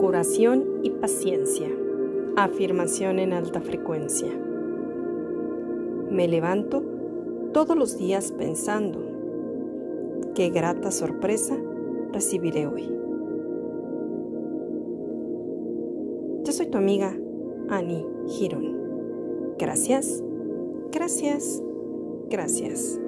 curación y paciencia. Afirmación en alta frecuencia. Me levanto todos los días pensando, qué grata sorpresa recibiré hoy. Yo soy tu amiga Annie Girón. Gracias, gracias, gracias.